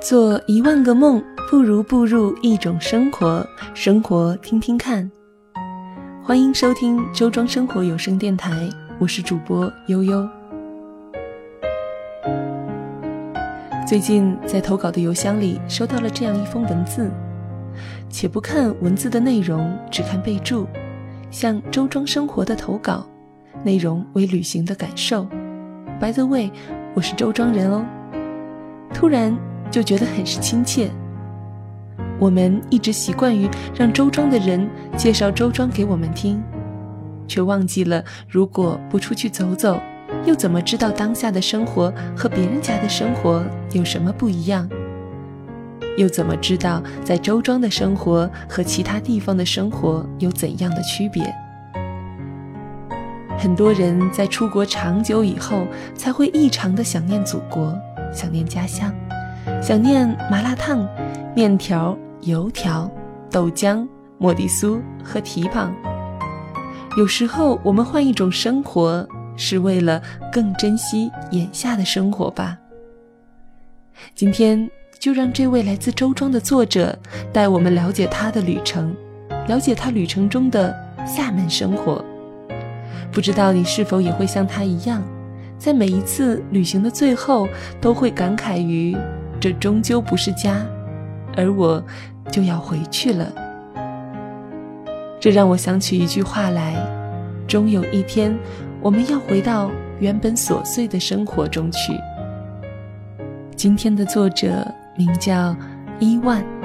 做一万个梦，不如步入一种生活。生活，听听看。欢迎收听周庄生活有声电台，我是主播悠悠。最近在投稿的邮箱里收到了这样一封文字，且不看文字的内容，只看备注，向周庄生活的投稿，内容为旅行的感受。By the way，我是周庄人哦。突然。就觉得很是亲切。我们一直习惯于让周庄的人介绍周庄给我们听，却忘记了如果不出去走走，又怎么知道当下的生活和别人家的生活有什么不一样？又怎么知道在周庄的生活和其他地方的生活有怎样的区别？很多人在出国长久以后，才会异常的想念祖国，想念家乡。想念麻辣烫、面条、油条、豆浆、莫迪酥和蹄膀。有时候我们换一种生活，是为了更珍惜眼下的生活吧。今天就让这位来自周庄的作者带我们了解他的旅程，了解他旅程中的厦门生活。不知道你是否也会像他一样，在每一次旅行的最后，都会感慨于。这终究不是家，而我就要回去了。这让我想起一句话来：终有一天，我们要回到原本琐碎的生活中去。今天的作者名叫伊万。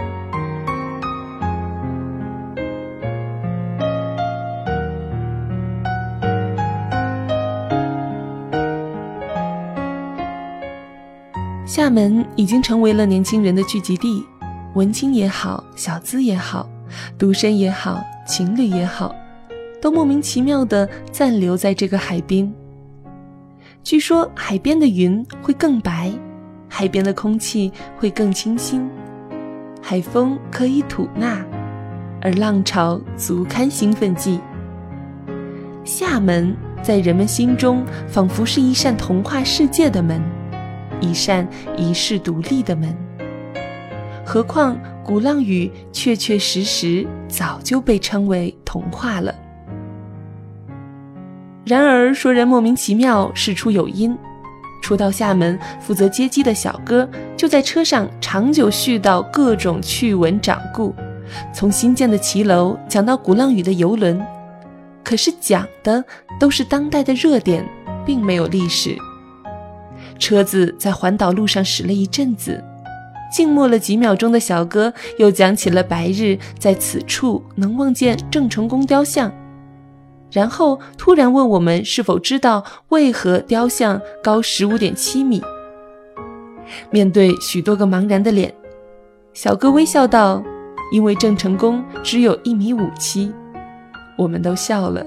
门已经成为了年轻人的聚集地，文青也好，小资也好，独身也好，情侣也好，都莫名其妙地暂留在这个海边。据说海边的云会更白，海边的空气会更清新，海风可以吐纳，而浪潮足堪兴奋剂。厦门在人们心中仿佛是一扇童话世界的门。一扇遗世独立的门。何况鼓浪屿确确实实早就被称为童话了。然而说人莫名其妙，事出有因。初到厦门负责接机的小哥，就在车上长久絮叨各种趣闻掌故，从新建的骑楼讲到鼓浪屿的游轮，可是讲的都是当代的热点，并没有历史。车子在环岛路上驶了一阵子，静默了几秒钟的小哥又讲起了白日在此处能望见郑成功雕像，然后突然问我们是否知道为何雕像高十五点七米。面对许多个茫然的脸，小哥微笑道：“因为郑成功只有一米五七。”我们都笑了。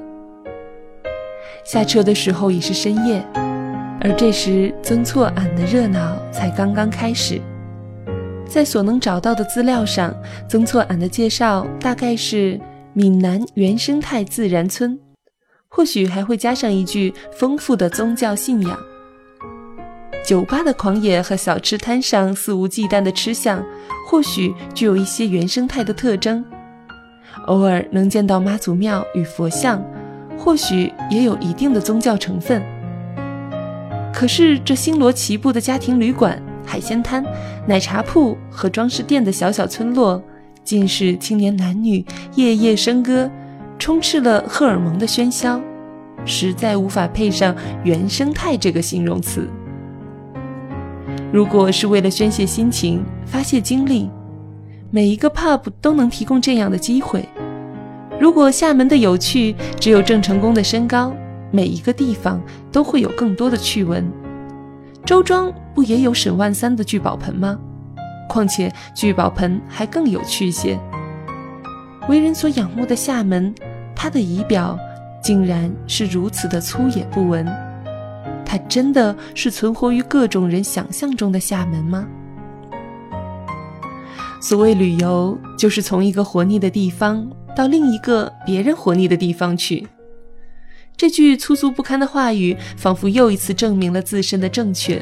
下车的时候已是深夜。而这时，曾厝垵的热闹才刚刚开始。在所能找到的资料上，曾厝垵的介绍大概是闽南原生态自然村，或许还会加上一句丰富的宗教信仰。酒吧的狂野和小吃摊上肆无忌惮的吃相，或许具有一些原生态的特征。偶尔能见到妈祖庙与佛像，或许也有一定的宗教成分。可是，这星罗棋布的家庭旅馆、海鲜摊、奶茶铺和装饰店的小小村落，尽是青年男女夜夜笙歌，充斥了荷尔蒙的喧嚣，实在无法配上“原生态”这个形容词。如果是为了宣泄心情、发泄精力，每一个 pub 都能提供这样的机会。如果厦门的有趣只有郑成功的身高，每一个地方都会有更多的趣闻，周庄不也有沈万三的聚宝盆吗？况且聚宝盆还更有趣些。为人所仰慕的厦门，它的仪表竟然是如此的粗野不文。它真的是存活于各种人想象中的厦门吗？所谓旅游，就是从一个活腻的地方到另一个别人活腻的地方去。这句粗俗不堪的话语，仿佛又一次证明了自身的正确。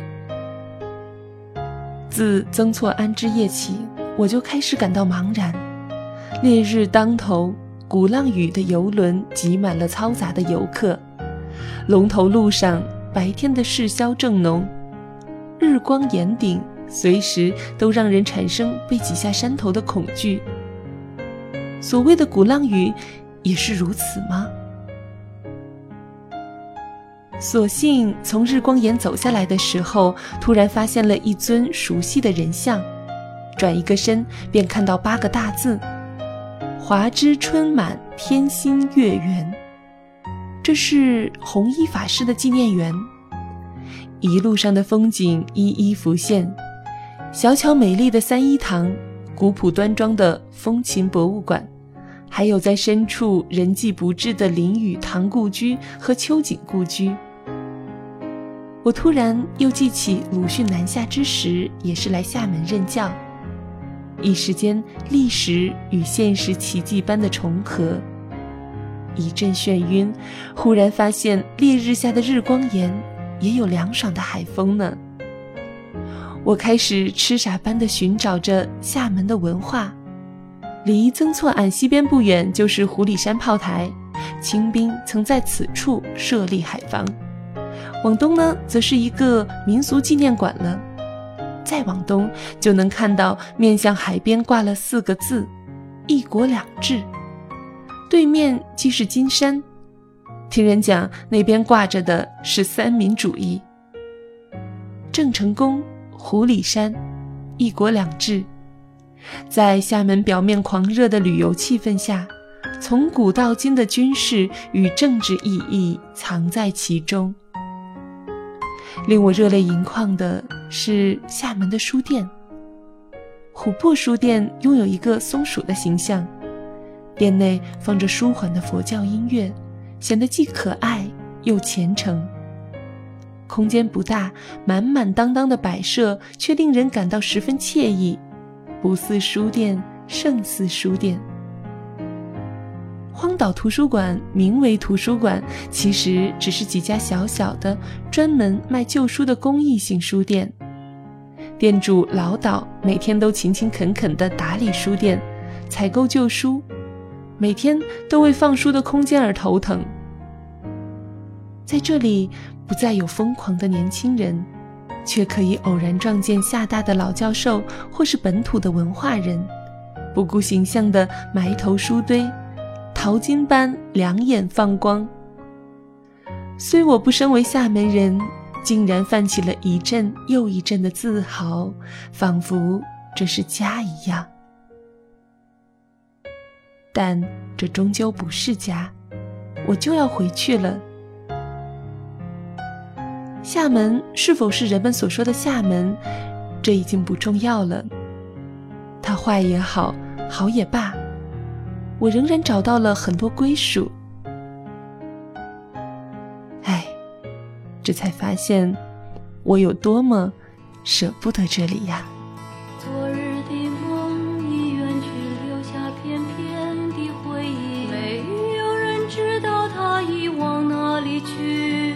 自曾错安之夜起，我就开始感到茫然。烈日当头，鼓浪屿的游轮挤满了嘈杂的游客，龙头路上白天的市郊正浓，日光岩顶随时都让人产生被挤下山头的恐惧。所谓的鼓浪屿，也是如此吗？所幸从日光岩走下来的时候，突然发现了一尊熟悉的人像，转一个身便看到八个大字：“华之春满，天心月圆。”这是弘一法师的纪念园。一路上的风景一一浮现：小巧美丽的三一堂，古朴端庄的风琴博物馆，还有在深处人迹不至的林语堂故居和秋瑾故居。我突然又记起鲁迅南下之时也是来厦门任教，一时间历史与现实奇迹般的重合，一阵眩晕，忽然发现烈日下的日光岩也有凉爽的海风呢。我开始痴傻般的寻找着厦门的文化，离曾厝垵西边不远就是湖里山炮台，清兵曾在此处设立海防。往东呢，则是一个民俗纪念馆了。再往东，就能看到面向海边挂了四个字：“一国两制”。对面即是金山，听人讲那边挂着的是三民主义。郑成功、胡里山，一国两制，在厦门表面狂热的旅游气氛下，从古到今的军事与政治意义藏在其中。令我热泪盈眶的是厦门的书店。琥珀书店拥有一个松鼠的形象，店内放着舒缓的佛教音乐，显得既可爱又虔诚。空间不大，满满当当的摆设却令人感到十分惬意，不似书店，胜似书店。荒岛图书馆名为图书馆，其实只是几家小小的、专门卖旧书的公益性书店。店主老岛每天都勤勤恳恳地打理书店，采购旧书，每天都为放书的空间而头疼。在这里，不再有疯狂的年轻人，却可以偶然撞见厦大的老教授或是本土的文化人，不顾形象地埋头书堆。淘金般两眼放光。虽我不身为厦门人，竟然泛起了一阵又一阵的自豪，仿佛这是家一样。但这终究不是家，我就要回去了。厦门是否是人们所说的厦门，这已经不重要了。它坏也好，好也罢。我仍然找到了很多归属，哎，这才发现我有多么舍不得这里呀。昨日的梦已远去，留下片片的回忆，没有人知道它已往哪里去。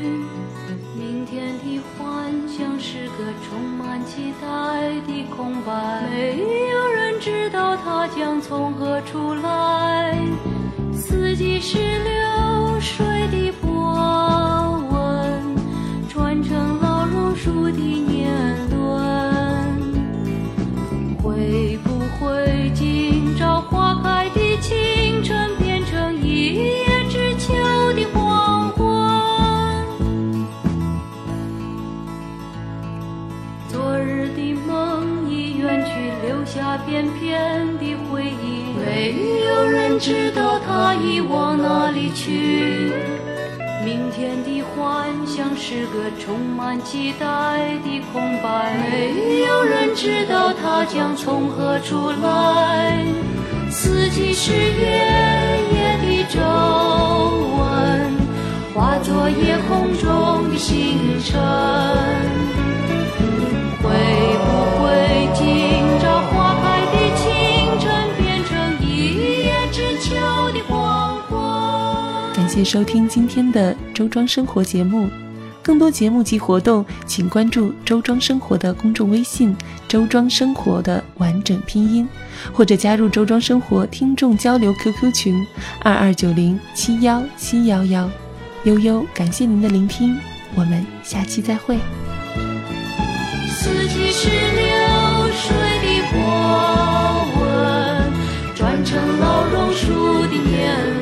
明天的幻想是个充满期待的空白，没有人知道它将从何处来。四季是绿去？明天的幻想是个充满期待的空白，没有人知道它将从何处来。四季是夜夜的皱纹，化作夜空中的星辰。感收听今天的周庄生活节目。更多节目及活动，请关注“周庄生活”的公众微信“周庄生活”的完整拼音，或者加入“周庄生活”听众交流 QQ 群二二九零七幺七幺幺。悠悠，感谢您的聆听，我们下期再会。四季是流水的波纹，转成老榕树的年。